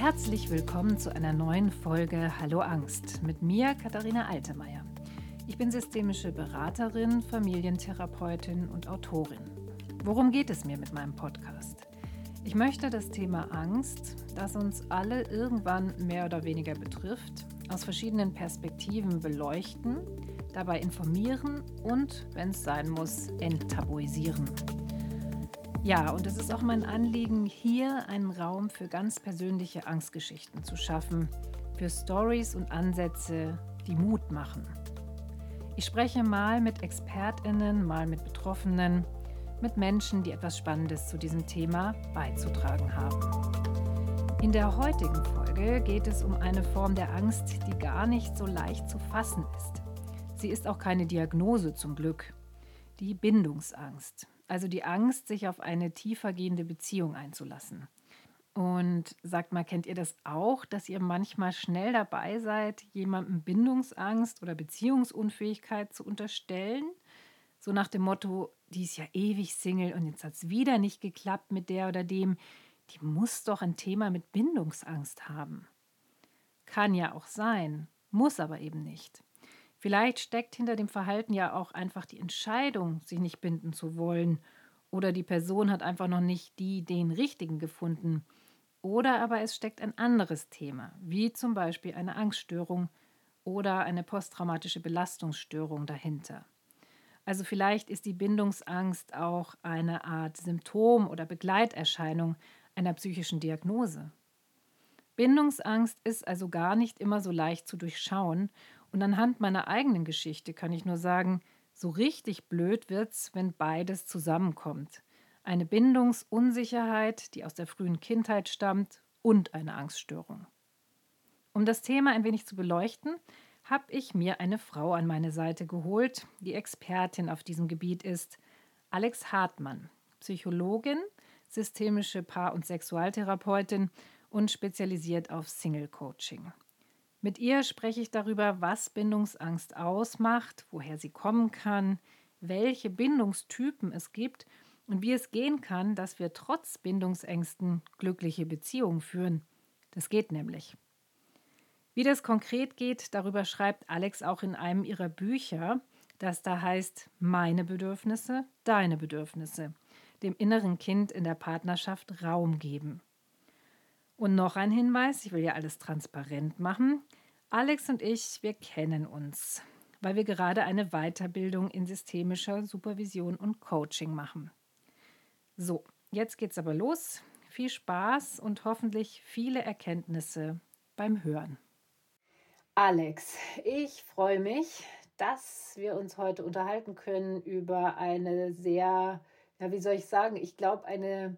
Herzlich willkommen zu einer neuen Folge Hallo Angst mit mir, Katharina Altemeyer. Ich bin systemische Beraterin, Familientherapeutin und Autorin. Worum geht es mir mit meinem Podcast? Ich möchte das Thema Angst, das uns alle irgendwann mehr oder weniger betrifft, aus verschiedenen Perspektiven beleuchten, dabei informieren und, wenn es sein muss, enttabuisieren. Ja, und es ist auch mein Anliegen, hier einen Raum für ganz persönliche Angstgeschichten zu schaffen, für Stories und Ansätze, die Mut machen. Ich spreche mal mit Expertinnen, mal mit Betroffenen, mit Menschen, die etwas Spannendes zu diesem Thema beizutragen haben. In der heutigen Folge geht es um eine Form der Angst, die gar nicht so leicht zu fassen ist. Sie ist auch keine Diagnose zum Glück. Die Bindungsangst also die Angst, sich auf eine tiefergehende Beziehung einzulassen. Und sagt mal, kennt ihr das auch, dass ihr manchmal schnell dabei seid, jemandem Bindungsangst oder Beziehungsunfähigkeit zu unterstellen? So nach dem Motto, die ist ja ewig Single und jetzt hat es wieder nicht geklappt mit der oder dem. Die muss doch ein Thema mit Bindungsangst haben. Kann ja auch sein, muss aber eben nicht. Vielleicht steckt hinter dem Verhalten ja auch einfach die Entscheidung, sich nicht binden zu wollen. Oder die Person hat einfach noch nicht die, den richtigen gefunden. Oder aber es steckt ein anderes Thema, wie zum Beispiel eine Angststörung oder eine posttraumatische Belastungsstörung dahinter. Also vielleicht ist die Bindungsangst auch eine Art Symptom oder Begleiterscheinung einer psychischen Diagnose. Bindungsangst ist also gar nicht immer so leicht zu durchschauen und anhand meiner eigenen Geschichte kann ich nur sagen, so richtig blöd wird's, wenn beides zusammenkommt. Eine Bindungsunsicherheit, die aus der frühen Kindheit stammt, und eine Angststörung. Um das Thema ein wenig zu beleuchten, habe ich mir eine Frau an meine Seite geholt, die Expertin auf diesem Gebiet ist, Alex Hartmann, Psychologin, systemische Paar- und Sexualtherapeutin und spezialisiert auf Single Coaching. Mit ihr spreche ich darüber, was Bindungsangst ausmacht, woher sie kommen kann, welche Bindungstypen es gibt und wie es gehen kann, dass wir trotz Bindungsängsten glückliche Beziehungen führen. Das geht nämlich. Wie das konkret geht, darüber schreibt Alex auch in einem ihrer Bücher, das da heißt Meine Bedürfnisse, deine Bedürfnisse, dem inneren Kind in der Partnerschaft Raum geben. Und noch ein Hinweis, ich will ja alles transparent machen. Alex und ich, wir kennen uns, weil wir gerade eine Weiterbildung in systemischer Supervision und Coaching machen. So, jetzt geht's aber los. Viel Spaß und hoffentlich viele Erkenntnisse beim Hören. Alex, ich freue mich, dass wir uns heute unterhalten können über eine sehr, ja, wie soll ich sagen, ich glaube, eine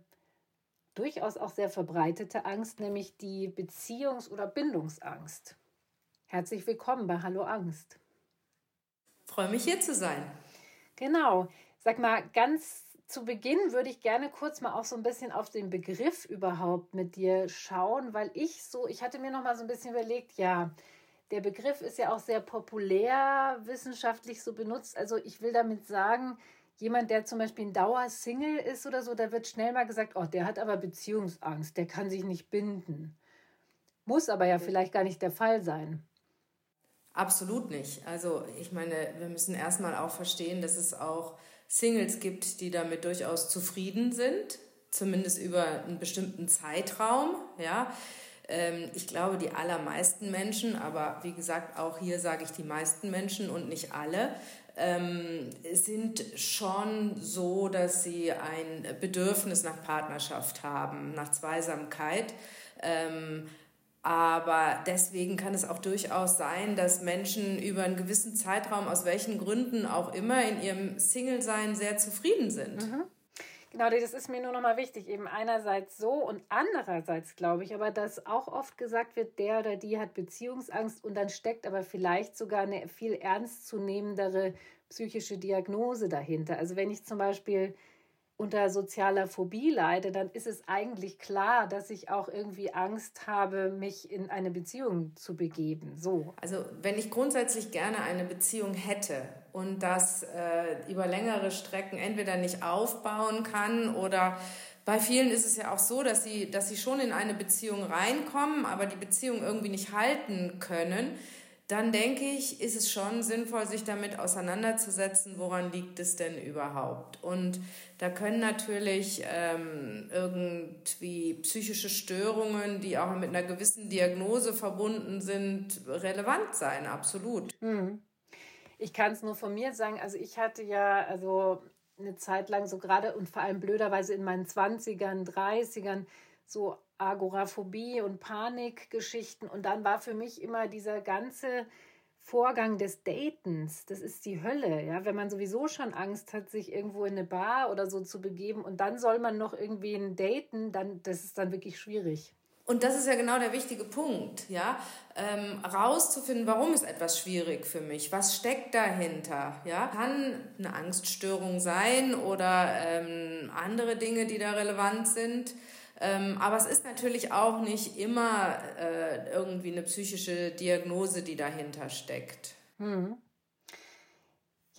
durchaus auch sehr verbreitete Angst, nämlich die Beziehungs- oder Bindungsangst. Herzlich willkommen bei Hallo Angst. Freue mich hier zu sein. Genau. Sag mal, ganz zu Beginn würde ich gerne kurz mal auch so ein bisschen auf den Begriff überhaupt mit dir schauen, weil ich so, ich hatte mir noch mal so ein bisschen überlegt, ja, der Begriff ist ja auch sehr populär wissenschaftlich so benutzt. Also ich will damit sagen, jemand, der zum Beispiel ein Dauersingle ist oder so, da wird schnell mal gesagt, oh, der hat aber Beziehungsangst, der kann sich nicht binden. Muss aber ja vielleicht gar nicht der Fall sein. Absolut nicht. Also ich meine, wir müssen erstmal auch verstehen, dass es auch Singles gibt, die damit durchaus zufrieden sind, zumindest über einen bestimmten Zeitraum, ja. Ähm, ich glaube, die allermeisten Menschen, aber wie gesagt, auch hier sage ich die meisten Menschen und nicht alle, ähm, sind schon so, dass sie ein Bedürfnis nach Partnerschaft haben, nach Zweisamkeit. Ähm, aber deswegen kann es auch durchaus sein, dass Menschen über einen gewissen Zeitraum, aus welchen Gründen auch immer, in ihrem Single-Sein sehr zufrieden sind. Mhm. Genau, das ist mir nur nochmal wichtig. Eben einerseits so und andererseits glaube ich aber, dass auch oft gesagt wird, der oder die hat Beziehungsangst und dann steckt aber vielleicht sogar eine viel ernstzunehmendere psychische Diagnose dahinter. Also wenn ich zum Beispiel unter sozialer Phobie leide, dann ist es eigentlich klar, dass ich auch irgendwie Angst habe, mich in eine Beziehung zu begeben. So. Also wenn ich grundsätzlich gerne eine Beziehung hätte und das äh, über längere Strecken entweder nicht aufbauen kann oder bei vielen ist es ja auch so, dass sie, dass sie schon in eine Beziehung reinkommen, aber die Beziehung irgendwie nicht halten können dann denke ich, ist es schon sinnvoll, sich damit auseinanderzusetzen, woran liegt es denn überhaupt. Und da können natürlich ähm, irgendwie psychische Störungen, die auch mit einer gewissen Diagnose verbunden sind, relevant sein, absolut. Hm. Ich kann es nur von mir sagen, also ich hatte ja also eine Zeit lang so gerade und vor allem blöderweise in meinen 20ern, 30ern so Agoraphobie und Panikgeschichten. Und dann war für mich immer dieser ganze Vorgang des Datens, das ist die Hölle, ja, wenn man sowieso schon Angst hat, sich irgendwo in eine Bar oder so zu begeben und dann soll man noch irgendwie ein daten, dann das ist dann wirklich schwierig. Und das ist ja genau der wichtige Punkt, ja, ähm, rauszufinden, warum ist etwas schwierig für mich, was steckt dahinter, ja, kann eine Angststörung sein oder ähm, andere Dinge, die da relevant sind. Ähm, aber es ist natürlich auch nicht immer äh, irgendwie eine psychische Diagnose, die dahinter steckt. Hm.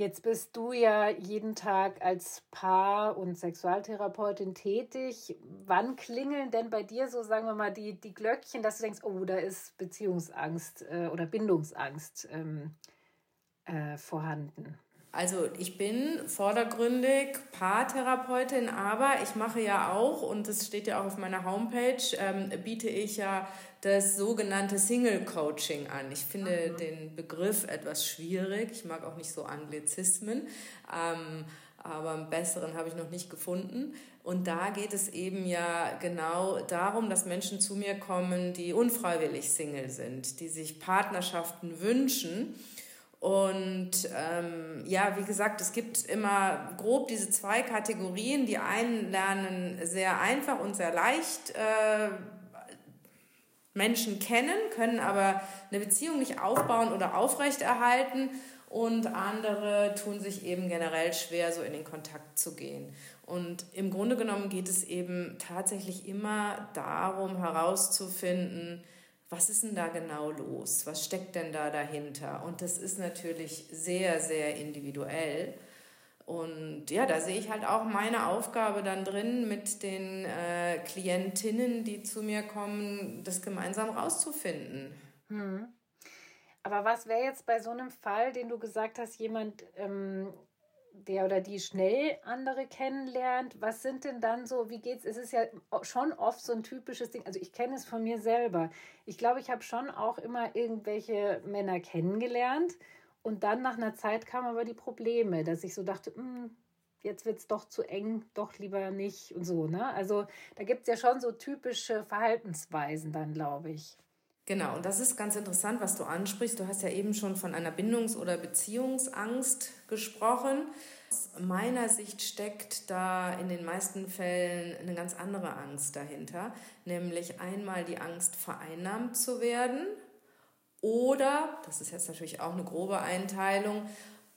Jetzt bist du ja jeden Tag als Paar- und Sexualtherapeutin tätig. Wann klingeln denn bei dir so, sagen wir mal, die, die Glöckchen, dass du denkst, oh, da ist Beziehungsangst äh, oder Bindungsangst ähm, äh, vorhanden? Also ich bin vordergründig Paartherapeutin, aber ich mache ja auch, und das steht ja auch auf meiner Homepage, ähm, biete ich ja das sogenannte Single Coaching an. Ich finde mhm. den Begriff etwas schwierig. Ich mag auch nicht so Anglizismen, ähm, aber einen besseren habe ich noch nicht gefunden. Und da geht es eben ja genau darum, dass Menschen zu mir kommen, die unfreiwillig Single sind, die sich Partnerschaften wünschen und ähm, ja, wie gesagt, es gibt immer grob diese zwei Kategorien. Die einen lernen sehr einfach und sehr leicht äh, Menschen kennen, können aber eine Beziehung nicht aufbauen oder aufrechterhalten. Und andere tun sich eben generell schwer, so in den Kontakt zu gehen. Und im Grunde genommen geht es eben tatsächlich immer darum herauszufinden, was ist denn da genau los? Was steckt denn da dahinter? Und das ist natürlich sehr, sehr individuell. Und ja, da sehe ich halt auch meine Aufgabe dann drin, mit den äh, Klientinnen, die zu mir kommen, das gemeinsam rauszufinden. Hm. Aber was wäre jetzt bei so einem Fall, den du gesagt hast, jemand ähm, der oder die schnell andere kennenlernt, was sind denn dann so, wie geht's? Es ist ja schon oft so ein typisches Ding, also ich kenne es von mir selber. Ich glaube, ich habe schon auch immer irgendwelche Männer kennengelernt und dann nach einer Zeit kamen aber die Probleme, dass ich so dachte, hm, jetzt wird es doch zu eng, doch lieber nicht und so, ne? Also da gibt es ja schon so typische Verhaltensweisen dann, glaube ich. Genau, und das ist ganz interessant, was du ansprichst. Du hast ja eben schon von einer Bindungs- oder Beziehungsangst gesprochen. Aus meiner Sicht steckt da in den meisten Fällen eine ganz andere Angst dahinter, nämlich einmal die Angst, vereinnahmt zu werden oder, das ist jetzt natürlich auch eine grobe Einteilung,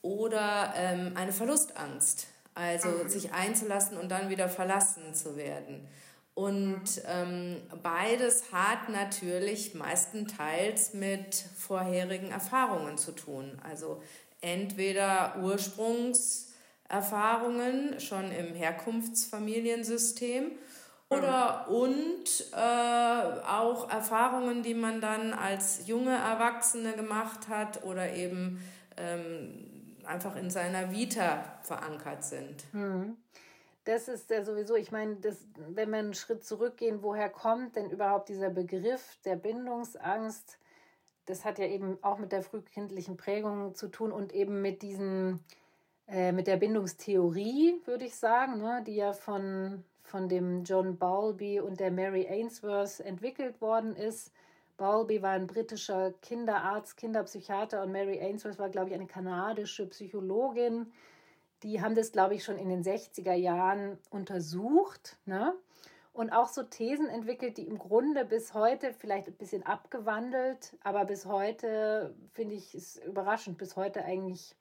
oder ähm, eine Verlustangst, also mhm. sich einzulassen und dann wieder verlassen zu werden. Und ähm, beides hat natürlich meistenteils mit vorherigen Erfahrungen zu tun. Also entweder Ursprungserfahrungen schon im Herkunftsfamiliensystem oder und äh, auch Erfahrungen, die man dann als junge Erwachsene gemacht hat oder eben ähm, einfach in seiner Vita verankert sind. Mhm das ist ja sowieso, ich meine, das, wenn wir einen Schritt zurückgehen, woher kommt denn überhaupt dieser Begriff der Bindungsangst? Das hat ja eben auch mit der frühkindlichen Prägung zu tun und eben mit diesen, äh, mit der Bindungstheorie, würde ich sagen, ne, die ja von, von dem John Bowlby und der Mary Ainsworth entwickelt worden ist. Bowlby war ein britischer Kinderarzt, Kinderpsychiater und Mary Ainsworth war, glaube ich, eine kanadische Psychologin die haben das, glaube ich, schon in den 60er Jahren untersucht. Ne? Und auch so Thesen entwickelt, die im Grunde bis heute vielleicht ein bisschen abgewandelt, aber bis heute finde ich es überraschend, bis heute eigentlich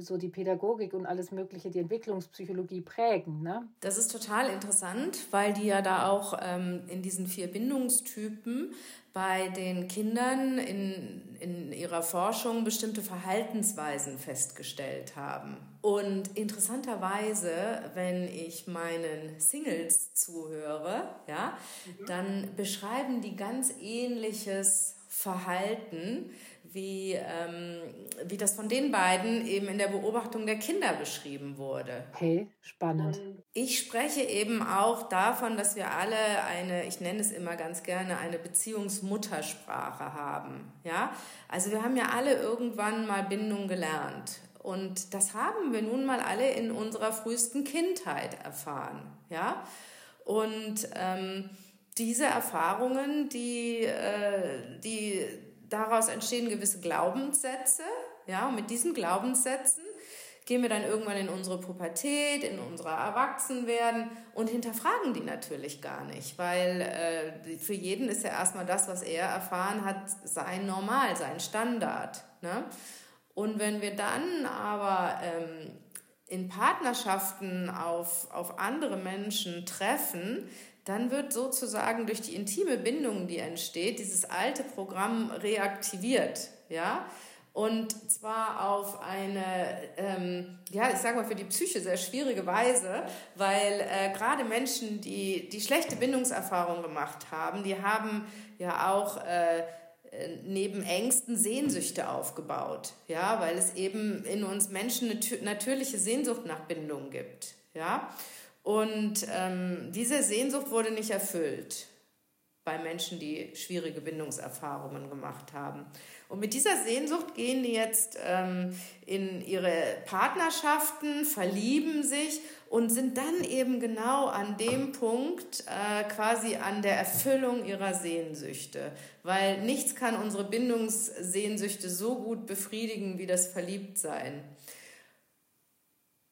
so die Pädagogik und alles Mögliche, die Entwicklungspsychologie prägen. Ne? Das ist total interessant, weil die ja da auch ähm, in diesen vier Bindungstypen bei den Kindern in, in ihrer Forschung bestimmte Verhaltensweisen festgestellt haben. Und interessanterweise, wenn ich meinen Singles zuhöre, ja, mhm. dann beschreiben die ganz ähnliches Verhalten wie, ähm, wie das von den beiden eben in der Beobachtung der Kinder beschrieben wurde. Okay, spannend. Und ich spreche eben auch davon, dass wir alle eine, ich nenne es immer ganz gerne, eine Beziehungsmuttersprache haben. Ja? Also wir haben ja alle irgendwann mal Bindung gelernt. Und das haben wir nun mal alle in unserer frühesten Kindheit erfahren. Ja? Und ähm, diese Erfahrungen, die, äh, die daraus entstehen gewisse Glaubenssätze. Ja, und mit diesen Glaubenssätzen gehen wir dann irgendwann in unsere Pubertät, in unser Erwachsenwerden und hinterfragen die natürlich gar nicht, weil äh, für jeden ist ja erstmal das, was er erfahren hat, sein Normal, sein Standard. Ne? Und wenn wir dann aber ähm, in Partnerschaften auf, auf andere Menschen treffen, dann wird sozusagen durch die intime Bindung, die entsteht, dieses alte Programm reaktiviert. Ja? Und zwar auf eine, ähm, ja, ich sage mal für die Psyche sehr schwierige Weise, weil äh, gerade Menschen, die, die schlechte Bindungserfahrungen gemacht haben, die haben ja auch äh, neben Ängsten Sehnsüchte aufgebaut, ja, weil es eben in uns Menschen eine natürliche Sehnsucht nach Bindung gibt, ja. Und ähm, diese Sehnsucht wurde nicht erfüllt bei Menschen, die schwierige Bindungserfahrungen gemacht haben. Und mit dieser Sehnsucht gehen die jetzt ähm, in ihre Partnerschaften, verlieben sich und sind dann eben genau an dem Punkt, äh, quasi an der Erfüllung ihrer Sehnsüchte. Weil nichts kann unsere Bindungssehnsüchte so gut befriedigen wie das Verliebtsein.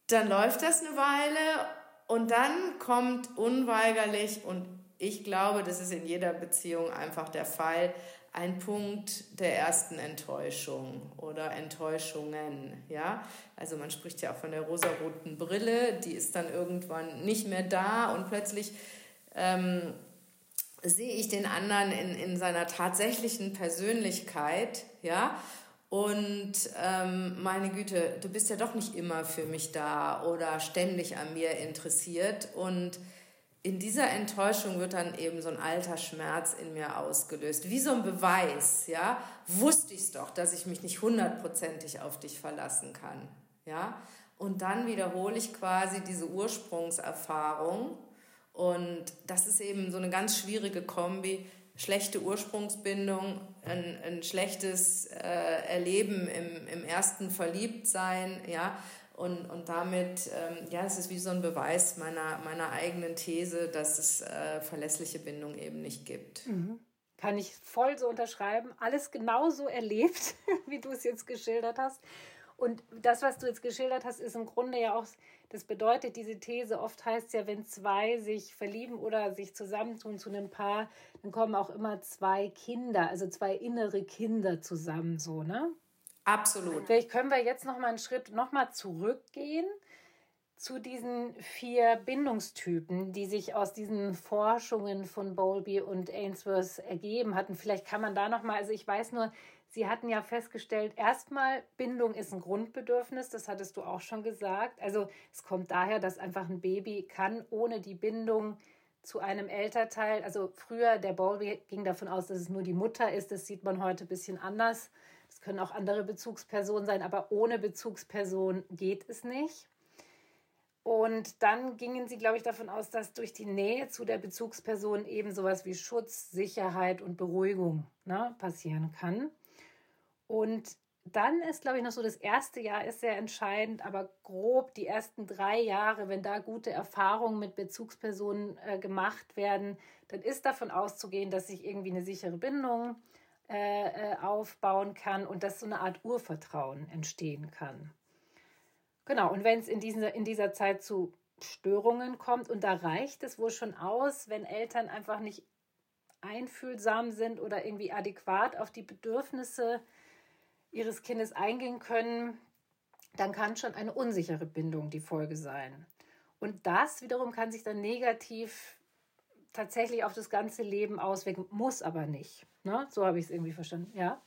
Dann läuft das eine Weile und dann kommt unweigerlich, und ich glaube, das ist in jeder Beziehung einfach der Fall, ein Punkt der ersten Enttäuschung oder Enttäuschungen, ja. Also man spricht ja auch von der rosaroten Brille, die ist dann irgendwann nicht mehr da und plötzlich ähm, sehe ich den anderen in, in seiner tatsächlichen Persönlichkeit, ja. Und ähm, meine Güte, du bist ja doch nicht immer für mich da oder ständig an mir interessiert. Und in dieser Enttäuschung wird dann eben so ein alter Schmerz in mir ausgelöst. Wie so ein Beweis, ja. Wusste ich es doch, dass ich mich nicht hundertprozentig auf dich verlassen kann, ja. Und dann wiederhole ich quasi diese Ursprungserfahrung. Und das ist eben so eine ganz schwierige Kombi schlechte Ursprungsbindung, ein, ein schlechtes äh, Erleben im, im ersten Verliebtsein, ja, und, und damit, ähm, ja, es ist wie so ein Beweis meiner, meiner eigenen These, dass es äh, verlässliche Bindung eben nicht gibt. Mhm. Kann ich voll so unterschreiben. Alles genauso erlebt, wie du es jetzt geschildert hast. Und das, was du jetzt geschildert hast, ist im Grunde ja auch, das bedeutet, diese These oft heißt ja, wenn zwei sich verlieben oder sich zusammentun zu einem Paar, dann kommen auch immer zwei Kinder, also zwei innere Kinder zusammen, so, ne? Absolut. Vielleicht können wir jetzt noch mal einen Schritt noch mal zurückgehen zu diesen vier Bindungstypen, die sich aus diesen Forschungen von Bowlby und Ainsworth ergeben hatten. Vielleicht kann man da noch mal, also ich weiß nur, Sie hatten ja festgestellt, erstmal Bindung ist ein Grundbedürfnis, das hattest du auch schon gesagt. Also es kommt daher, dass einfach ein Baby kann ohne die Bindung zu einem Elternteil, also früher der Bowlby ging davon aus, dass es nur die Mutter ist, das sieht man heute ein bisschen anders. Es können auch andere Bezugspersonen sein, aber ohne Bezugsperson geht es nicht. Und dann gingen sie, glaube ich, davon aus, dass durch die Nähe zu der Bezugsperson eben sowas wie Schutz, Sicherheit und Beruhigung ne, passieren kann. Und dann ist, glaube ich, noch so das erste Jahr ist sehr entscheidend, aber grob die ersten drei Jahre, wenn da gute Erfahrungen mit Bezugspersonen äh, gemacht werden, dann ist davon auszugehen, dass sich irgendwie eine sichere Bindung äh, äh aufbauen kann und dass so eine Art Urvertrauen entstehen kann. Genau, und wenn es in, in dieser Zeit zu Störungen kommt, und da reicht es wohl schon aus, wenn Eltern einfach nicht einfühlsam sind oder irgendwie adäquat auf die Bedürfnisse ihres Kindes eingehen können, dann kann schon eine unsichere Bindung die Folge sein. Und das wiederum kann sich dann negativ tatsächlich auf das ganze Leben auswirken, muss aber nicht. Ne? So habe ich es irgendwie verstanden, ja.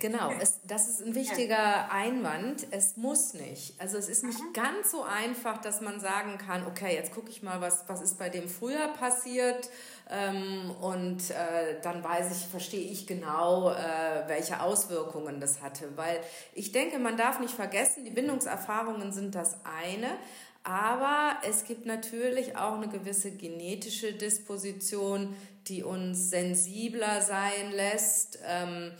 Genau, es, das ist ein wichtiger Einwand. Es muss nicht. Also es ist nicht mhm. ganz so einfach, dass man sagen kann, okay, jetzt gucke ich mal, was, was ist bei dem früher passiert ähm, und äh, dann weiß ich, verstehe ich genau, äh, welche Auswirkungen das hatte. Weil ich denke, man darf nicht vergessen, die Bindungserfahrungen sind das eine, aber es gibt natürlich auch eine gewisse genetische Disposition, die uns sensibler sein lässt ähm,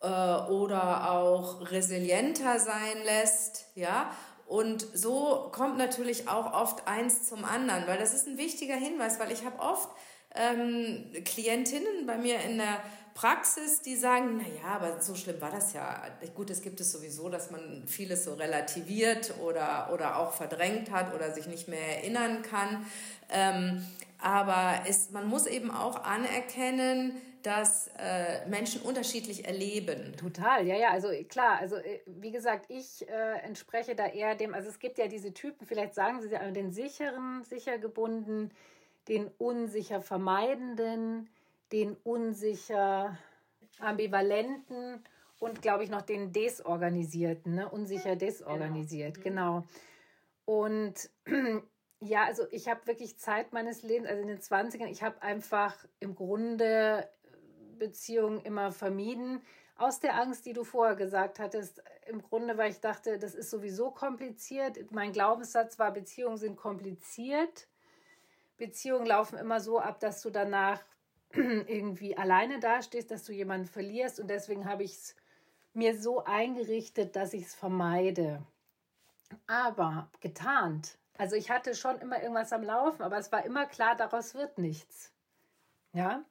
äh, oder auch resilienter sein lässt. Ja, und so kommt natürlich auch oft eins zum anderen, weil das ist ein wichtiger Hinweis, weil ich habe oft ähm, Klientinnen bei mir in der Praxis, die sagen, naja, aber so schlimm war das ja. Gut, es gibt es sowieso, dass man vieles so relativiert oder, oder auch verdrängt hat oder sich nicht mehr erinnern kann. Ähm, aber es, man muss eben auch anerkennen, dass äh, Menschen unterschiedlich erleben. Total, ja, ja, also klar, also äh, wie gesagt, ich äh, entspreche da eher dem, also es gibt ja diese Typen, vielleicht sagen Sie den sicheren, sicher gebunden, den unsicher vermeidenden, den unsicher ambivalenten und glaube ich noch den desorganisierten, ne? unsicher genau. desorganisiert, genau. genau. Und ja, also ich habe wirklich Zeit meines Lebens, also in den 20ern, ich habe einfach im Grunde Beziehungen immer vermieden. Aus der Angst, die du vorher gesagt hattest, im Grunde, weil ich dachte, das ist sowieso kompliziert. Mein Glaubenssatz war, Beziehungen sind kompliziert. Beziehungen laufen immer so ab, dass du danach irgendwie alleine dastehst, dass du jemanden verlierst. Und deswegen habe ich es mir so eingerichtet, dass ich es vermeide. Aber getarnt. Also ich hatte schon immer irgendwas am Laufen, aber es war immer klar, daraus wird nichts. Ja.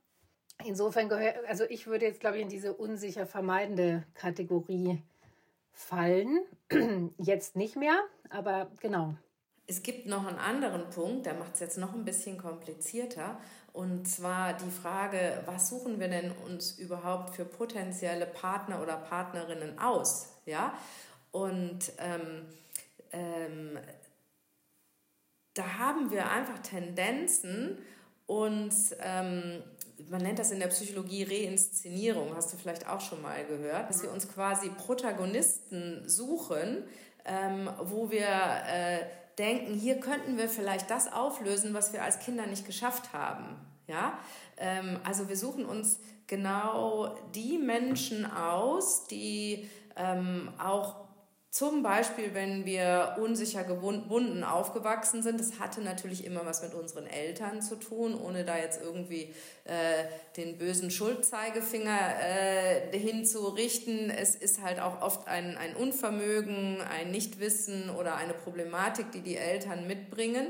Insofern gehört, also ich würde jetzt, glaube ich, in diese unsicher vermeidende Kategorie fallen. Jetzt nicht mehr, aber genau. Es gibt noch einen anderen Punkt, der macht es jetzt noch ein bisschen komplizierter. Und zwar die Frage, was suchen wir denn uns überhaupt für potenzielle Partner oder Partnerinnen aus? Ja? Und ähm, ähm, da haben wir einfach Tendenzen, uns, ähm, man nennt das in der Psychologie Reinszenierung, hast du vielleicht auch schon mal gehört, dass wir uns quasi Protagonisten suchen, ähm, wo wir äh, denken, hier könnten wir vielleicht das auflösen, was wir als Kinder nicht geschafft haben. Ja, ähm, also wir suchen uns genau die Menschen aus, die ähm, auch zum Beispiel, wenn wir unsicher gebunden aufgewachsen sind, das hatte natürlich immer was mit unseren Eltern zu tun, ohne da jetzt irgendwie äh, den bösen Schuldzeigefinger äh, hinzurichten. Es ist halt auch oft ein, ein Unvermögen, ein Nichtwissen oder eine Problematik, die die Eltern mitbringen,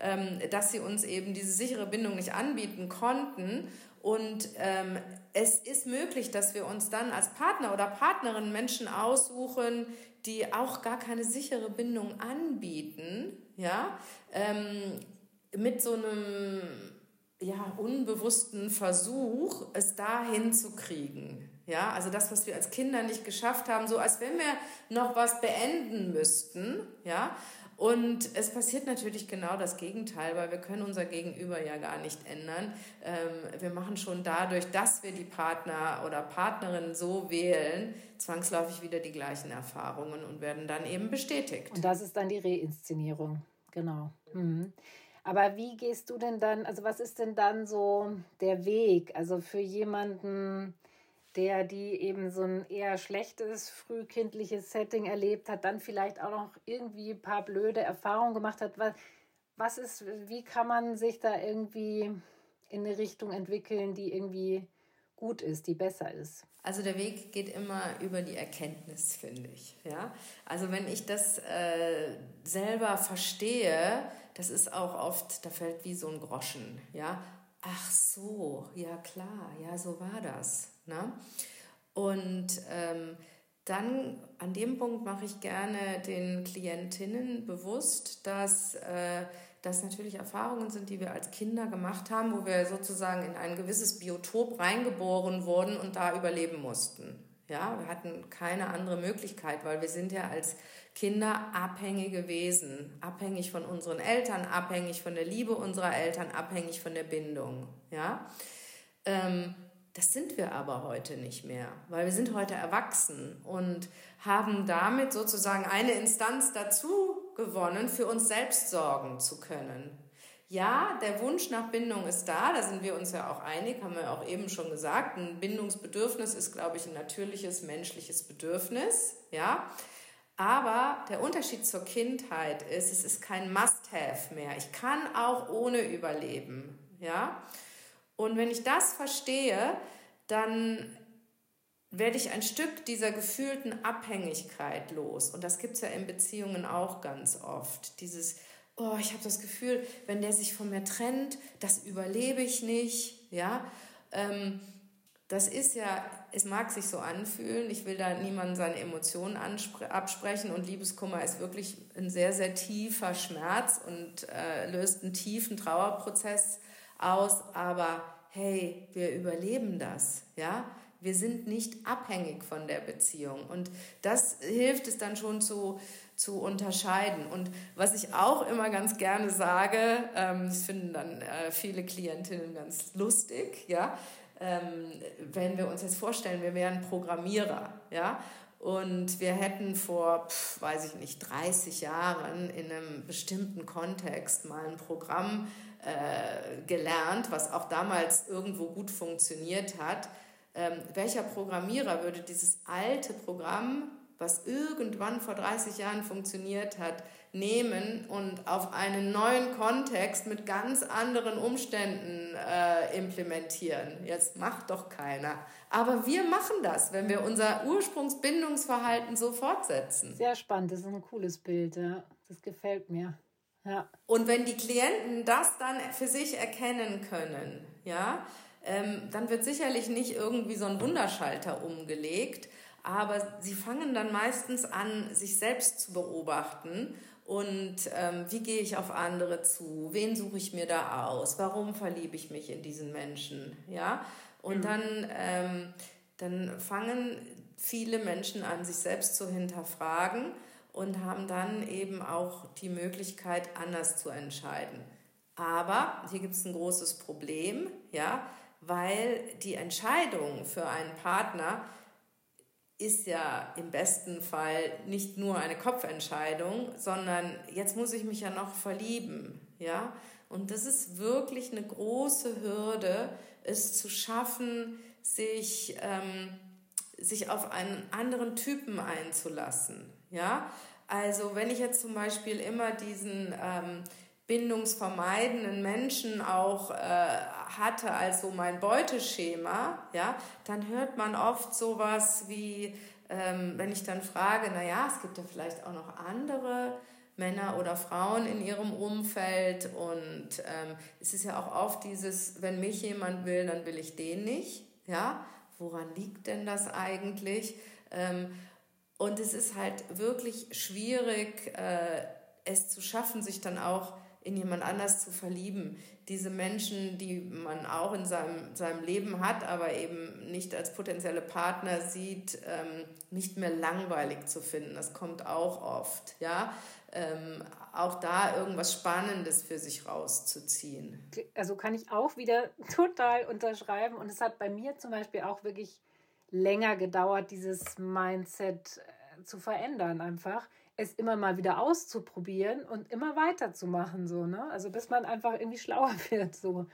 ähm, dass sie uns eben diese sichere Bindung nicht anbieten konnten. Und ähm, es ist möglich, dass wir uns dann als Partner oder Partnerin Menschen aussuchen, die auch gar keine sichere Bindung anbieten, ja, ähm, mit so einem ja, unbewussten Versuch, es dahin zu kriegen. Ja, also das, was wir als Kinder nicht geschafft haben, so als wenn wir noch was beenden müssten, ja, und es passiert natürlich genau das Gegenteil, weil wir können unser Gegenüber ja gar nicht ändern. Ähm, wir machen schon dadurch, dass wir die Partner oder Partnerin so wählen, zwangsläufig wieder die gleichen Erfahrungen und werden dann eben bestätigt. Und das ist dann die Reinszenierung, genau. Mhm. Aber wie gehst du denn dann, also was ist denn dann so der Weg? Also für jemanden, der die eben so ein eher schlechtes frühkindliches Setting erlebt hat, dann vielleicht auch noch irgendwie ein paar blöde Erfahrungen gemacht hat. Was, was ist, wie kann man sich da irgendwie in eine Richtung entwickeln, die irgendwie gut ist, die besser ist? Also der Weg geht immer über die Erkenntnis, finde ich. Ja? Also wenn ich das äh, selber verstehe, das ist auch oft, da fällt wie so ein Groschen. Ja? Ach so, ja klar, ja so war das. Ne? Und ähm, dann an dem Punkt mache ich gerne den Klientinnen bewusst, dass äh, das natürlich Erfahrungen sind, die wir als Kinder gemacht haben, wo wir sozusagen in ein gewisses Biotop reingeboren wurden und da überleben mussten. Ja, wir hatten keine andere Möglichkeit, weil wir sind ja als Kinder abhängige Wesen, abhängig von unseren Eltern, abhängig von der Liebe unserer Eltern, abhängig von der Bindung. Ja, ähm, das sind wir aber heute nicht mehr, weil wir sind heute erwachsen und haben damit sozusagen eine Instanz dazu gewonnen, für uns selbst sorgen zu können. Ja, der Wunsch nach Bindung ist da, da sind wir uns ja auch einig, haben wir auch eben schon gesagt. Ein Bindungsbedürfnis ist, glaube ich, ein natürliches menschliches Bedürfnis, ja. Aber der Unterschied zur Kindheit ist, es ist kein Must-have mehr. Ich kann auch ohne überleben, ja. Und wenn ich das verstehe, dann werde ich ein Stück dieser gefühlten Abhängigkeit los. Und das gibt es ja in Beziehungen auch ganz oft. Dieses, oh, ich habe das Gefühl, wenn der sich von mir trennt, das überlebe ich nicht. Ja, ähm, das ist ja, es mag sich so anfühlen. Ich will da niemandem seine Emotionen absprechen. Und Liebeskummer ist wirklich ein sehr, sehr tiefer Schmerz und äh, löst einen tiefen Trauerprozess aus. Aber hey, wir überleben das. Ja, wir sind nicht abhängig von der Beziehung. Und das hilft es dann schon zu, zu unterscheiden. Und was ich auch immer ganz gerne sage, ähm, das finden dann äh, viele Klientinnen ganz lustig, ja, ähm, wenn wir uns jetzt vorstellen, wir wären Programmierer, ja, und wir hätten vor, pf, weiß ich nicht, 30 Jahren in einem bestimmten Kontext mal ein Programm äh, gelernt, was auch damals irgendwo gut funktioniert hat, ähm, welcher Programmierer würde dieses alte Programm, was irgendwann vor 30 Jahren funktioniert hat, nehmen und auf einen neuen Kontext mit ganz anderen Umständen äh, implementieren. Jetzt macht doch keiner. Aber wir machen das, wenn wir unser Ursprungsbindungsverhalten so fortsetzen. Sehr spannend, das ist ein cooles Bild, ja. Das gefällt mir. Ja. Und wenn die Klienten das dann für sich erkennen können, ja, ähm, dann wird sicherlich nicht irgendwie so ein Wunderschalter umgelegt, aber sie fangen dann meistens an, sich selbst zu beobachten und ähm, wie gehe ich auf andere zu, wen suche ich mir da aus, warum verliebe ich mich in diesen Menschen, ja, und mhm. dann, ähm, dann fangen viele Menschen an, sich selbst zu hinterfragen und haben dann eben auch die Möglichkeit, anders zu entscheiden. Aber hier gibt es ein großes Problem, ja, weil die Entscheidung für einen Partner ist ja im besten Fall nicht nur eine Kopfentscheidung, sondern jetzt muss ich mich ja noch verlieben, ja? Und das ist wirklich eine große Hürde, es zu schaffen, sich, ähm, sich auf einen anderen Typen einzulassen, ja? Also wenn ich jetzt zum Beispiel immer diesen ähm, bindungsvermeidenden Menschen auch äh, hatte als so mein Beuteschema, ja, dann hört man oft sowas wie, ähm, wenn ich dann frage, na ja, es gibt ja vielleicht auch noch andere Männer oder Frauen in ihrem Umfeld und ähm, es ist ja auch oft dieses, wenn mich jemand will, dann will ich den nicht, ja, woran liegt denn das eigentlich? Ähm, und es ist halt wirklich schwierig, äh, es zu schaffen, sich dann auch in jemand anders zu verlieben. Diese Menschen, die man auch in seinem, seinem Leben hat, aber eben nicht als potenzielle Partner sieht, ähm, nicht mehr langweilig zu finden. Das kommt auch oft, ja. Ähm, auch da irgendwas Spannendes für sich rauszuziehen. Also kann ich auch wieder total unterschreiben. Und es hat bei mir zum Beispiel auch wirklich länger gedauert, dieses Mindset äh, zu verändern einfach es immer mal wieder auszuprobieren und immer weiterzumachen, so, ne? Also bis man einfach irgendwie schlauer wird, so.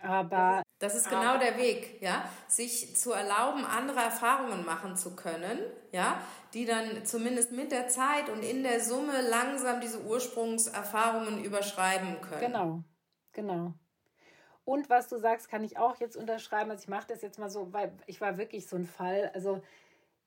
Aber. Das ist genau aber, der Weg, ja. Sich zu erlauben, andere Erfahrungen machen zu können, ja, die dann zumindest mit der Zeit und in der Summe langsam diese Ursprungserfahrungen überschreiben können. Genau, genau. Und was du sagst, kann ich auch jetzt unterschreiben. Also ich mache das jetzt mal so, weil ich war wirklich so ein Fall. Also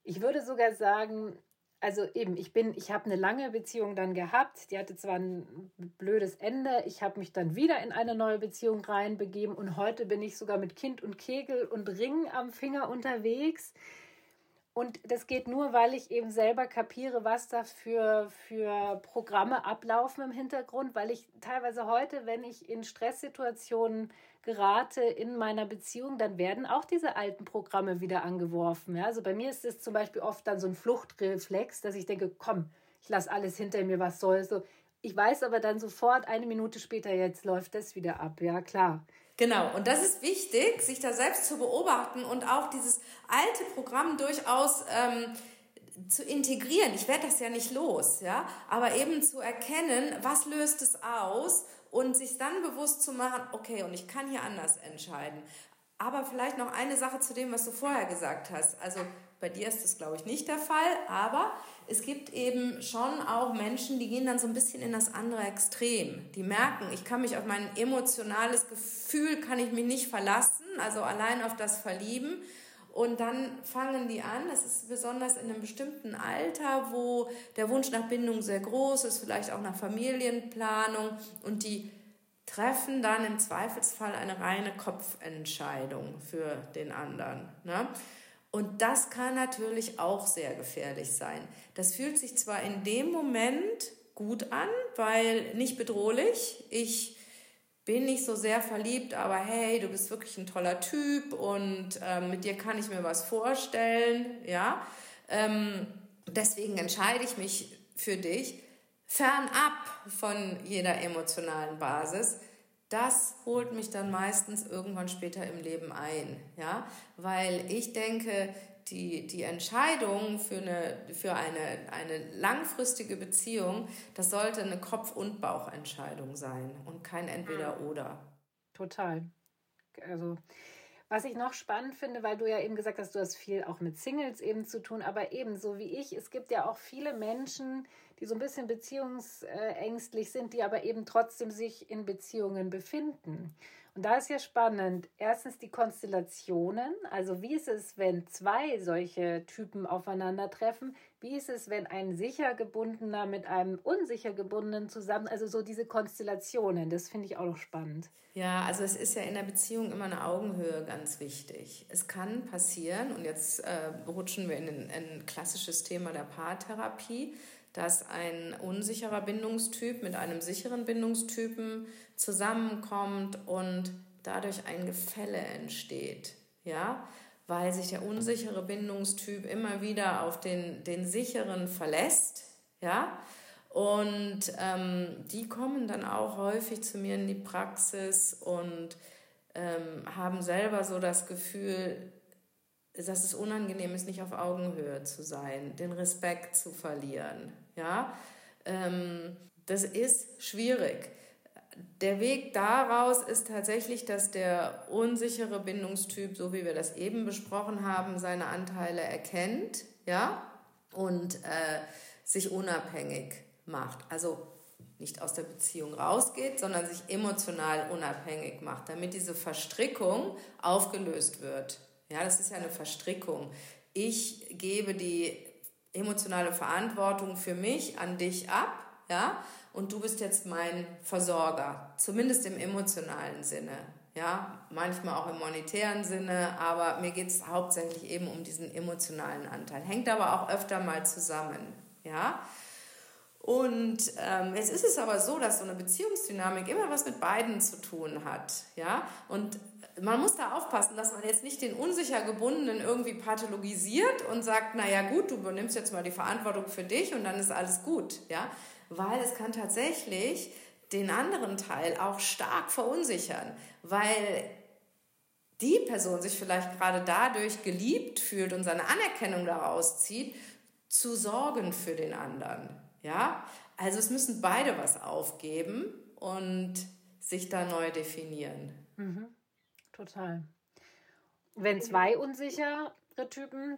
ich würde sogar sagen, also eben, ich bin, ich habe eine lange Beziehung dann gehabt. Die hatte zwar ein blödes Ende. Ich habe mich dann wieder in eine neue Beziehung reinbegeben und heute bin ich sogar mit Kind und Kegel und Ring am Finger unterwegs. Und das geht nur, weil ich eben selber kapiere, was da für, für Programme ablaufen im Hintergrund, weil ich teilweise heute, wenn ich in Stresssituationen gerate in meiner Beziehung, dann werden auch diese alten Programme wieder angeworfen. Ja? Also bei mir ist es zum Beispiel oft dann so ein Fluchtreflex, dass ich denke, komm, ich lasse alles hinter mir, was soll so. Ich weiß aber dann sofort, eine Minute später, jetzt läuft das wieder ab. Ja, klar. Genau, und das ist wichtig, sich da selbst zu beobachten und auch dieses alte Programm durchaus ähm, zu integrieren. Ich werde das ja nicht los, ja, aber eben zu erkennen, was löst es aus und sich dann bewusst zu machen, okay, und ich kann hier anders entscheiden. Aber vielleicht noch eine Sache zu dem, was du vorher gesagt hast. Also bei dir ist das, glaube ich, nicht der Fall, aber es gibt eben schon auch Menschen, die gehen dann so ein bisschen in das andere Extrem. Die merken, ich kann mich auf mein emotionales Gefühl, kann ich mich nicht verlassen, also allein auf das Verlieben. Und dann fangen die an, das ist besonders in einem bestimmten Alter, wo der Wunsch nach Bindung sehr groß ist, vielleicht auch nach Familienplanung. Und die treffen dann im Zweifelsfall eine reine Kopfentscheidung für den anderen. Ne? Und das kann natürlich auch sehr gefährlich sein. Das fühlt sich zwar in dem Moment gut an, weil nicht bedrohlich. Ich bin nicht so sehr verliebt, aber hey, du bist wirklich ein toller Typ und ähm, mit dir kann ich mir was vorstellen, ja. Ähm, deswegen entscheide ich mich für dich fernab von jeder emotionalen Basis das holt mich dann meistens irgendwann später im Leben ein, ja, weil ich denke, die, die Entscheidung für eine, für eine, eine langfristige Beziehung, das sollte eine Kopf- und Bauchentscheidung sein und kein Entweder-Oder. Total. Also was ich noch spannend finde, weil du ja eben gesagt hast, du hast viel auch mit Singles eben zu tun, aber ebenso wie ich, es gibt ja auch viele Menschen, die so ein bisschen beziehungsängstlich sind, die aber eben trotzdem sich in Beziehungen befinden. Da ist ja spannend, erstens die Konstellationen, also wie ist es, wenn zwei solche Typen aufeinandertreffen? Wie ist es, wenn ein sicher gebundener mit einem unsicher gebundenen zusammen, also so diese Konstellationen, das finde ich auch noch spannend. Ja, also es ist ja in der Beziehung immer eine Augenhöhe ganz wichtig. Es kann passieren, und jetzt äh, rutschen wir in ein klassisches Thema der Paartherapie, dass ein unsicherer Bindungstyp mit einem sicheren Bindungstypen zusammenkommt und dadurch ein Gefälle entsteht. Ja, weil sich der unsichere Bindungstyp immer wieder auf den, den sicheren verlässt. Ja, und ähm, die kommen dann auch häufig zu mir in die Praxis und ähm, haben selber so das Gefühl, dass es unangenehm ist, nicht auf Augenhöhe zu sein, den Respekt zu verlieren. Ja, ähm, das ist schwierig. Der Weg daraus ist tatsächlich, dass der unsichere Bindungstyp, so wie wir das eben besprochen haben, seine Anteile erkennt, ja, und äh, sich unabhängig macht. Also nicht aus der Beziehung rausgeht, sondern sich emotional unabhängig macht, damit diese Verstrickung aufgelöst wird. Ja, das ist ja eine Verstrickung. Ich gebe die emotionale Verantwortung für mich an dich ab, ja, und du bist jetzt mein Versorger, zumindest im emotionalen Sinne, ja, manchmal auch im monetären Sinne, aber mir geht es hauptsächlich eben um diesen emotionalen Anteil. Hängt aber auch öfter mal zusammen, ja. Und ähm, jetzt ist es aber so, dass so eine Beziehungsdynamik immer was mit beiden zu tun hat, ja. Und man muss da aufpassen, dass man jetzt nicht den unsicher gebundenen irgendwie pathologisiert und sagt, naja gut, du übernimmst jetzt mal die Verantwortung für dich und dann ist alles gut, ja, weil es kann tatsächlich den anderen Teil auch stark verunsichern, weil die Person sich vielleicht gerade dadurch geliebt fühlt und seine Anerkennung daraus zieht, zu sorgen für den anderen, ja. Also es müssen beide was aufgeben und sich da neu definieren. Mhm. Total. Wenn zwei unsichere Typen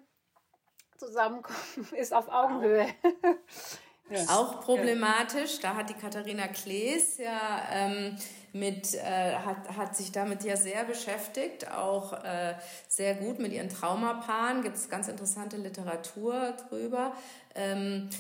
zusammenkommen, ist auf Augenhöhe. ja. Auch problematisch. Da hat die Katharina Klees ja ähm, mit, äh, hat, hat sich damit ja sehr beschäftigt, auch äh, sehr gut mit ihren Traumapaaren. Gibt es ganz interessante Literatur drüber. Ähm,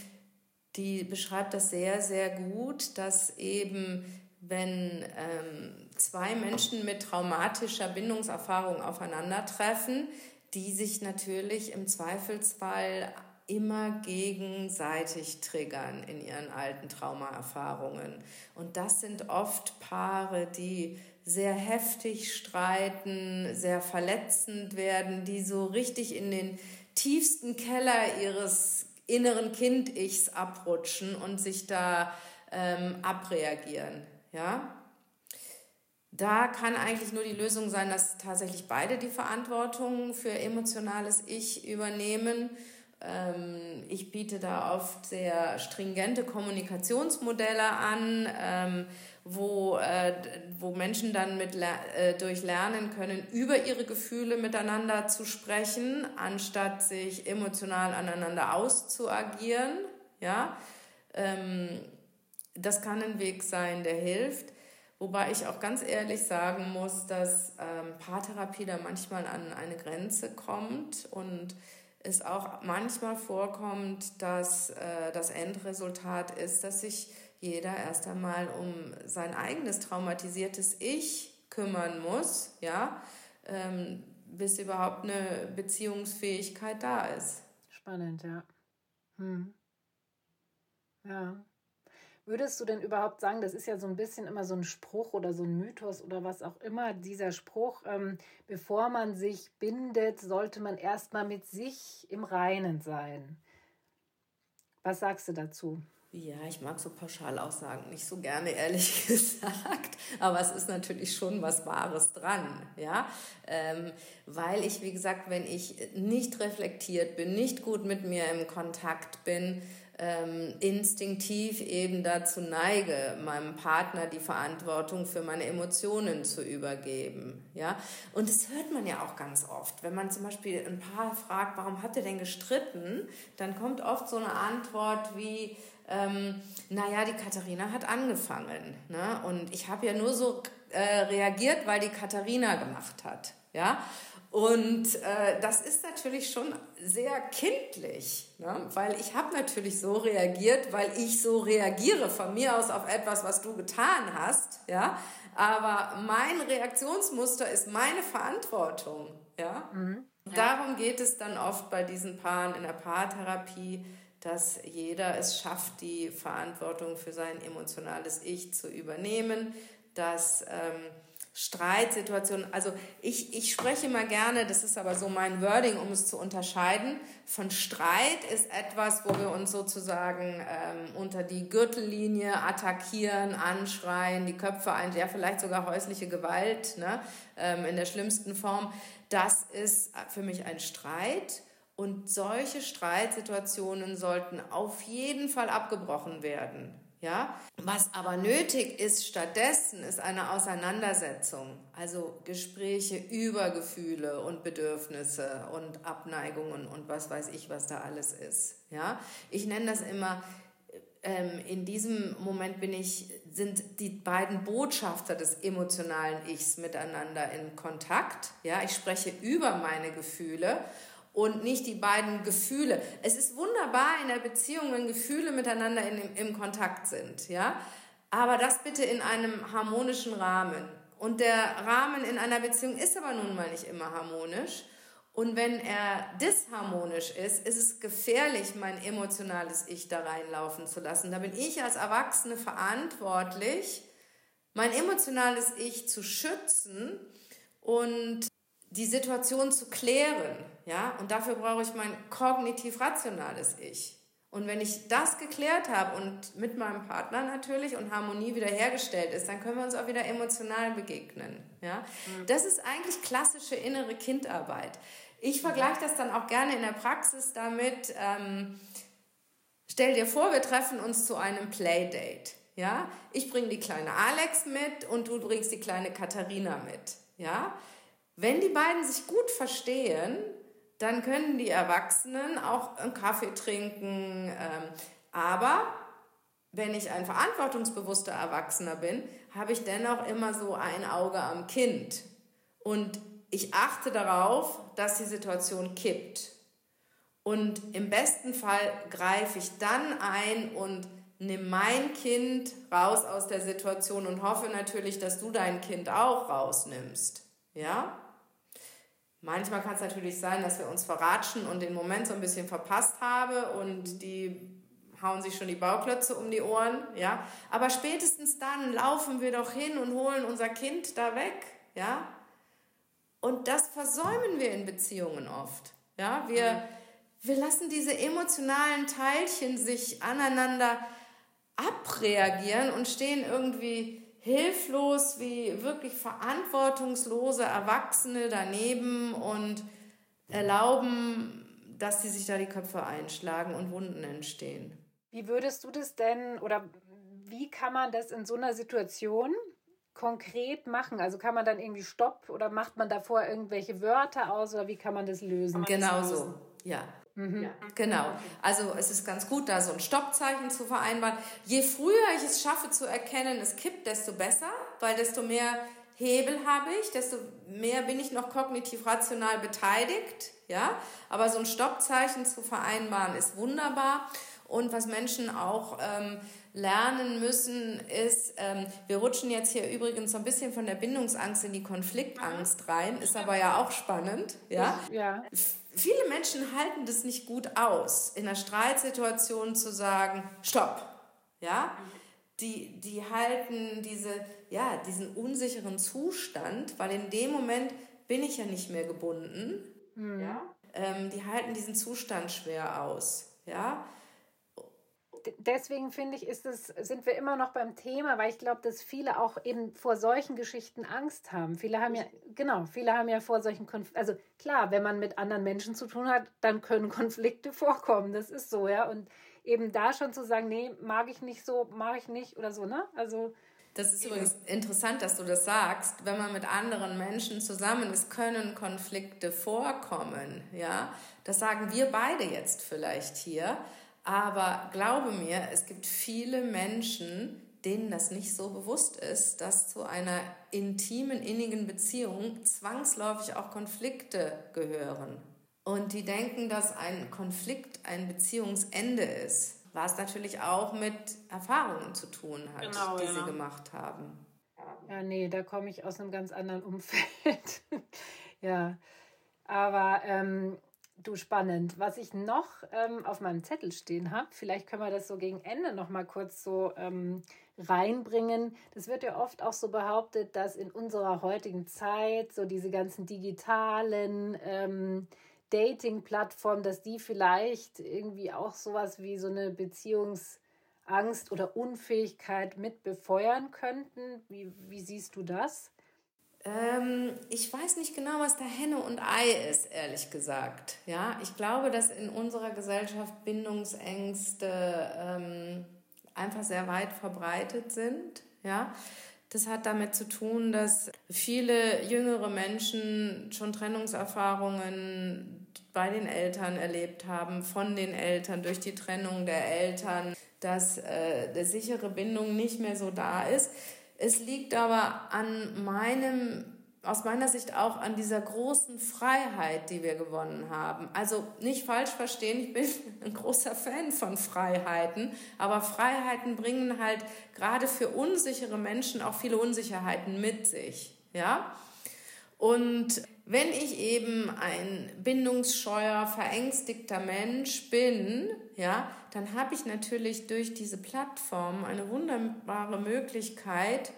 die beschreibt das sehr, sehr gut, dass eben wenn ähm, zwei Menschen mit traumatischer Bindungserfahrung aufeinandertreffen, die sich natürlich im Zweifelsfall immer gegenseitig triggern in ihren alten Traumaerfahrungen. Und das sind oft Paare, die sehr heftig streiten, sehr verletzend werden, die so richtig in den tiefsten Keller ihres inneren Kind-Ichs abrutschen und sich da ähm, abreagieren. Ja? Da kann eigentlich nur die Lösung sein, dass tatsächlich beide die Verantwortung für emotionales Ich übernehmen ähm, ich biete da oft sehr stringente Kommunikationsmodelle an, ähm, wo, äh, wo Menschen dann mit, äh, durch lernen können, über ihre Gefühle miteinander zu sprechen, anstatt sich emotional aneinander auszuagieren. Ja? Ähm, das kann ein Weg sein, der hilft. Wobei ich auch ganz ehrlich sagen muss, dass ähm, Paartherapie da manchmal an eine Grenze kommt und es auch manchmal vorkommt, dass äh, das Endresultat ist, dass sich jeder erst einmal um sein eigenes traumatisiertes Ich kümmern muss, ja, ähm, bis überhaupt eine Beziehungsfähigkeit da ist. Spannend, ja. Hm. Ja. Würdest du denn überhaupt sagen, das ist ja so ein bisschen immer so ein Spruch oder so ein Mythos oder was auch immer, dieser Spruch, ähm, bevor man sich bindet, sollte man erstmal mit sich im Reinen sein. Was sagst du dazu? Ja, ich mag so Pauschalaussagen nicht so gerne, ehrlich gesagt. Aber es ist natürlich schon was Wahres dran, ja. Ähm, weil ich, wie gesagt, wenn ich nicht reflektiert bin, nicht gut mit mir im Kontakt bin, ähm, instinktiv eben dazu neige, meinem Partner die Verantwortung für meine Emotionen zu übergeben. Ja? Und das hört man ja auch ganz oft. Wenn man zum Beispiel ein Paar fragt, warum habt ihr denn gestritten, dann kommt oft so eine Antwort wie, ähm, naja, die Katharina hat angefangen. Ne? Und ich habe ja nur so äh, reagiert, weil die Katharina gemacht hat. Ja? Und äh, das ist natürlich schon sehr kindlich, ne? weil ich habe natürlich so reagiert, weil ich so reagiere von mir aus auf etwas, was du getan hast, ja. Aber mein Reaktionsmuster ist meine Verantwortung, ja. Mhm. ja. Darum geht es dann oft bei diesen Paaren in der Paartherapie, dass jeder es schafft, die Verantwortung für sein emotionales Ich zu übernehmen, dass ähm, Streitsituationen. Also ich, ich spreche immer gerne, das ist aber so mein Wording, um es zu unterscheiden. Von Streit ist etwas, wo wir uns sozusagen ähm, unter die Gürtellinie attackieren, anschreien, die Köpfe ein, ja vielleicht sogar häusliche Gewalt ne, ähm, in der schlimmsten Form. Das ist für mich ein Streit. Und solche Streitsituationen sollten auf jeden Fall abgebrochen werden. Ja? Was aber nötig ist stattdessen, ist eine Auseinandersetzung, also Gespräche über Gefühle und Bedürfnisse und Abneigungen und was weiß ich, was da alles ist. Ja? Ich nenne das immer, ähm, in diesem Moment bin ich, sind die beiden Botschafter des emotionalen Ichs miteinander in Kontakt. Ja? Ich spreche über meine Gefühle und nicht die beiden Gefühle. Es ist wunderbar in der Beziehung, wenn Gefühle miteinander in, im Kontakt sind, ja. Aber das bitte in einem harmonischen Rahmen. Und der Rahmen in einer Beziehung ist aber nun mal nicht immer harmonisch. Und wenn er disharmonisch ist, ist es gefährlich, mein emotionales Ich da reinlaufen zu lassen. Da bin ich als Erwachsene verantwortlich, mein emotionales Ich zu schützen und die Situation zu klären, ja, und dafür brauche ich mein kognitiv-rationales Ich. Und wenn ich das geklärt habe und mit meinem Partner natürlich und Harmonie wiederhergestellt ist, dann können wir uns auch wieder emotional begegnen. Ja? Mhm. Das ist eigentlich klassische innere Kindarbeit. Ich vergleiche das dann auch gerne in der Praxis damit, ähm, stell dir vor, wir treffen uns zu einem Playdate. Ja? Ich bringe die kleine Alex mit und du bringst die kleine Katharina mit. Ja? Wenn die beiden sich gut verstehen, dann können die Erwachsenen auch einen Kaffee trinken. Ähm, aber wenn ich ein verantwortungsbewusster Erwachsener bin, habe ich dennoch immer so ein Auge am Kind. Und ich achte darauf, dass die Situation kippt. Und im besten Fall greife ich dann ein und nehme mein Kind raus aus der Situation und hoffe natürlich, dass du dein Kind auch rausnimmst. Ja? Manchmal kann es natürlich sein, dass wir uns verratschen und den Moment so ein bisschen verpasst haben und die hauen sich schon die Bauklötze um die Ohren, ja. Aber spätestens dann laufen wir doch hin und holen unser Kind da weg, ja. Und das versäumen wir in Beziehungen oft, ja. Wir, wir lassen diese emotionalen Teilchen sich aneinander abreagieren und stehen irgendwie hilflos wie wirklich verantwortungslose Erwachsene daneben und erlauben, dass sie sich da die Köpfe einschlagen und Wunden entstehen. Wie würdest du das denn oder wie kann man das in so einer Situation konkret machen? Also kann man dann irgendwie Stopp oder macht man davor irgendwelche Wörter aus oder wie kann man das lösen? Genau so, ja. Mhm. Ja. Genau. Also es ist ganz gut, da so ein Stoppzeichen zu vereinbaren. Je früher ich es schaffe zu erkennen, es kippt, desto besser, weil desto mehr Hebel habe ich, desto mehr bin ich noch kognitiv rational beteiligt. Ja, aber so ein Stoppzeichen zu vereinbaren ist wunderbar. Und was Menschen auch ähm, lernen müssen, ist, ähm, wir rutschen jetzt hier übrigens so ein bisschen von der Bindungsangst in die Konfliktangst rein, ist aber ja auch spannend. Ja. ja. Viele Menschen halten das nicht gut aus, in einer Streitsituation zu sagen, stopp. Ja. Die, die halten diese, ja, diesen unsicheren Zustand, weil in dem Moment bin ich ja nicht mehr gebunden. Mhm. Ja. Ähm, die halten diesen Zustand schwer aus. Ja deswegen finde ich, ist es, sind wir immer noch beim Thema, weil ich glaube, dass viele auch eben vor solchen Geschichten Angst haben. Viele haben ja, genau, viele haben ja vor solchen Konflikten, also klar, wenn man mit anderen Menschen zu tun hat, dann können Konflikte vorkommen. Das ist so, ja. Und eben da schon zu sagen, nee, mag ich nicht so, mag ich nicht oder so, ne? Also. Das ist übrigens interessant, dass du das sagst. Wenn man mit anderen Menschen zusammen ist, können Konflikte vorkommen. Ja, das sagen wir beide jetzt vielleicht hier. Aber glaube mir, es gibt viele Menschen, denen das nicht so bewusst ist, dass zu einer intimen, innigen Beziehung zwangsläufig auch Konflikte gehören. Und die denken, dass ein Konflikt ein Beziehungsende ist, was natürlich auch mit Erfahrungen zu tun hat, genau, die ja. sie gemacht haben. Ja, nee, da komme ich aus einem ganz anderen Umfeld. ja, aber ähm, Du spannend. Was ich noch ähm, auf meinem Zettel stehen habe, vielleicht können wir das so gegen Ende noch mal kurz so ähm, reinbringen. Das wird ja oft auch so behauptet, dass in unserer heutigen Zeit so diese ganzen digitalen ähm, Dating-Plattformen, dass die vielleicht irgendwie auch sowas wie so eine Beziehungsangst oder Unfähigkeit mit befeuern könnten. Wie, wie siehst du das? Ähm, ich weiß nicht genau, was da Henne und Ei ist, ehrlich gesagt. Ja, ich glaube, dass in unserer Gesellschaft Bindungsängste ähm, einfach sehr weit verbreitet sind. Ja, das hat damit zu tun, dass viele jüngere Menschen schon Trennungserfahrungen bei den Eltern erlebt haben, von den Eltern, durch die Trennung der Eltern, dass äh, eine sichere Bindung nicht mehr so da ist. Es liegt aber an meinem, aus meiner Sicht auch an dieser großen Freiheit, die wir gewonnen haben. Also nicht falsch verstehen, ich bin ein großer Fan von Freiheiten, aber Freiheiten bringen halt gerade für unsichere Menschen auch viele Unsicherheiten mit sich, ja? Und wenn ich eben ein bindungsscheuer, verängstigter Mensch bin, ja, dann habe ich natürlich durch diese Plattform eine wunderbare Möglichkeit,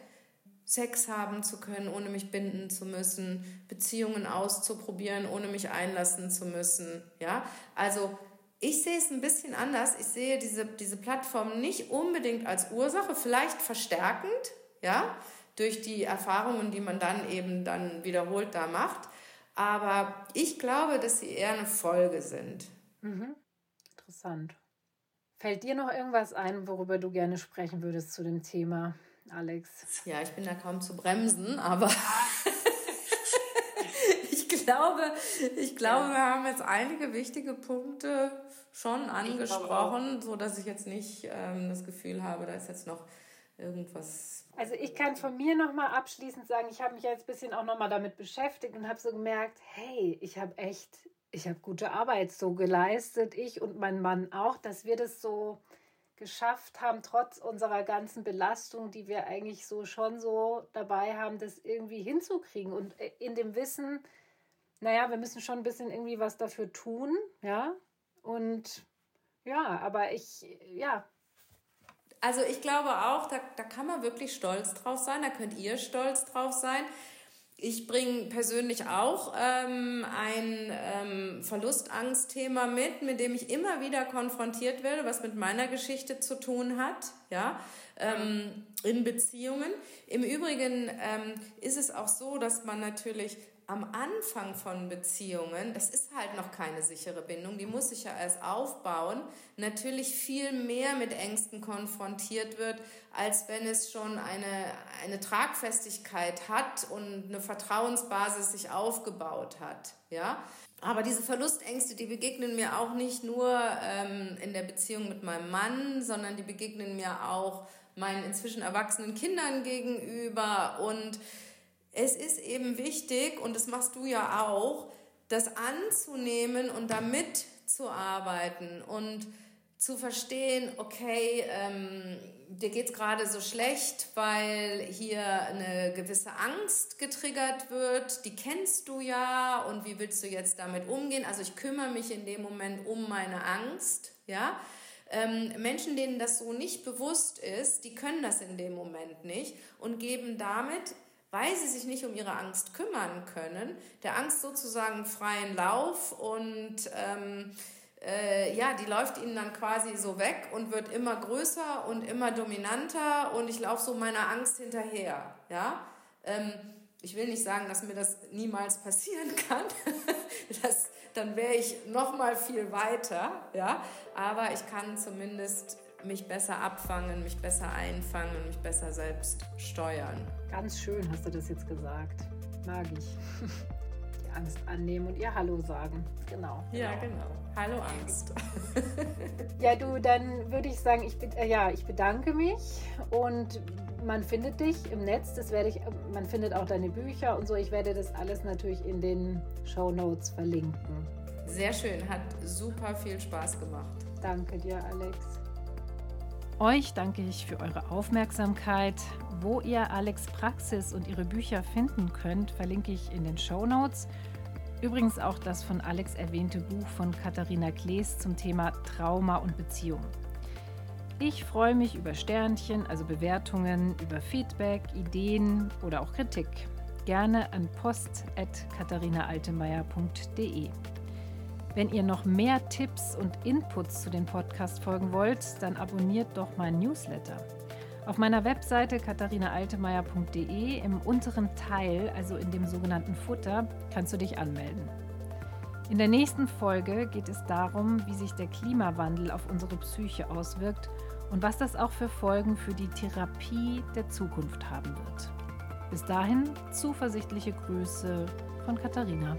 Sex haben zu können, ohne mich binden zu müssen, Beziehungen auszuprobieren, ohne mich einlassen zu müssen. Ja, also ich sehe es ein bisschen anders. Ich sehe diese, diese Plattform nicht unbedingt als Ursache, vielleicht verstärkend, ja, durch die Erfahrungen, die man dann eben dann wiederholt da macht. Aber ich glaube, dass sie eher eine Folge sind. Mhm. Interessant. Fällt dir noch irgendwas ein, worüber du gerne sprechen würdest zu dem Thema, Alex? Ja, ich bin da kaum zu bremsen, aber ich glaube, ich glaube, wir haben jetzt einige wichtige Punkte schon angesprochen, so dass ich jetzt nicht ähm, das Gefühl habe, da ist jetzt noch irgendwas. Also ich kann von mir noch mal abschließend sagen, ich habe mich jetzt ein bisschen auch noch mal damit beschäftigt und habe so gemerkt, hey, ich habe echt ich habe gute Arbeit so geleistet, ich und mein Mann auch, dass wir das so geschafft haben, trotz unserer ganzen Belastung, die wir eigentlich so schon so dabei haben, das irgendwie hinzukriegen. Und äh, in dem Wissen, naja, wir müssen schon ein bisschen irgendwie was dafür tun, ja. Und ja, aber ich, ja. Also ich glaube auch, da, da kann man wirklich stolz drauf sein, da könnt ihr stolz drauf sein. Ich bringe persönlich auch ähm, ein ähm, Verlustangstthema mit, mit dem ich immer wieder konfrontiert werde, was mit meiner Geschichte zu tun hat, ja, ähm, in Beziehungen. Im Übrigen ähm, ist es auch so, dass man natürlich am Anfang von Beziehungen, das ist halt noch keine sichere Bindung, die muss sich ja erst aufbauen, natürlich viel mehr mit Ängsten konfrontiert wird, als wenn es schon eine, eine Tragfestigkeit hat und eine Vertrauensbasis sich aufgebaut hat. Ja? Aber diese Verlustängste, die begegnen mir auch nicht nur ähm, in der Beziehung mit meinem Mann, sondern die begegnen mir auch meinen inzwischen erwachsenen Kindern gegenüber und es ist eben wichtig, und das machst du ja auch, das anzunehmen und damit zu arbeiten und zu verstehen, okay, ähm, dir geht es gerade so schlecht, weil hier eine gewisse Angst getriggert wird, die kennst du ja und wie willst du jetzt damit umgehen? Also ich kümmere mich in dem Moment um meine Angst, ja. Ähm, Menschen, denen das so nicht bewusst ist, die können das in dem Moment nicht und geben damit weil sie sich nicht um ihre Angst kümmern können, der Angst sozusagen freien Lauf und ähm, äh, ja, die läuft ihnen dann quasi so weg und wird immer größer und immer dominanter und ich laufe so meiner Angst hinterher. Ja? Ähm, ich will nicht sagen, dass mir das niemals passieren kann. das, dann wäre ich noch mal viel weiter. Ja? Aber ich kann zumindest mich besser abfangen, mich besser einfangen und mich besser selbst steuern. Ganz schön hast du das jetzt gesagt. Mag ich. Die Angst annehmen und ihr Hallo sagen. Genau. Ja, genau. genau. Hallo Angst. ja, du, dann würde ich sagen, ich, äh, ja, ich bedanke mich und man findet dich im Netz, das werde ich, man findet auch deine Bücher und so. Ich werde das alles natürlich in den Show Notes verlinken. Sehr schön, hat super viel Spaß gemacht. Danke dir, Alex. Euch danke ich für eure Aufmerksamkeit. Wo ihr Alex Praxis und ihre Bücher finden könnt, verlinke ich in den Show Notes. Übrigens auch das von Alex erwähnte Buch von Katharina Klees zum Thema Trauma und Beziehung. Ich freue mich über Sternchen, also Bewertungen, über Feedback, Ideen oder auch Kritik. Gerne an post.katharinaaltemeyer.de. Wenn ihr noch mehr Tipps und Inputs zu den Podcast folgen wollt, dann abonniert doch mein Newsletter. Auf meiner Webseite katharinaaltemeyer.de im unteren Teil, also in dem sogenannten Futter, kannst du dich anmelden. In der nächsten Folge geht es darum, wie sich der Klimawandel auf unsere Psyche auswirkt und was das auch für Folgen für die Therapie der Zukunft haben wird. Bis dahin zuversichtliche Grüße von Katharina.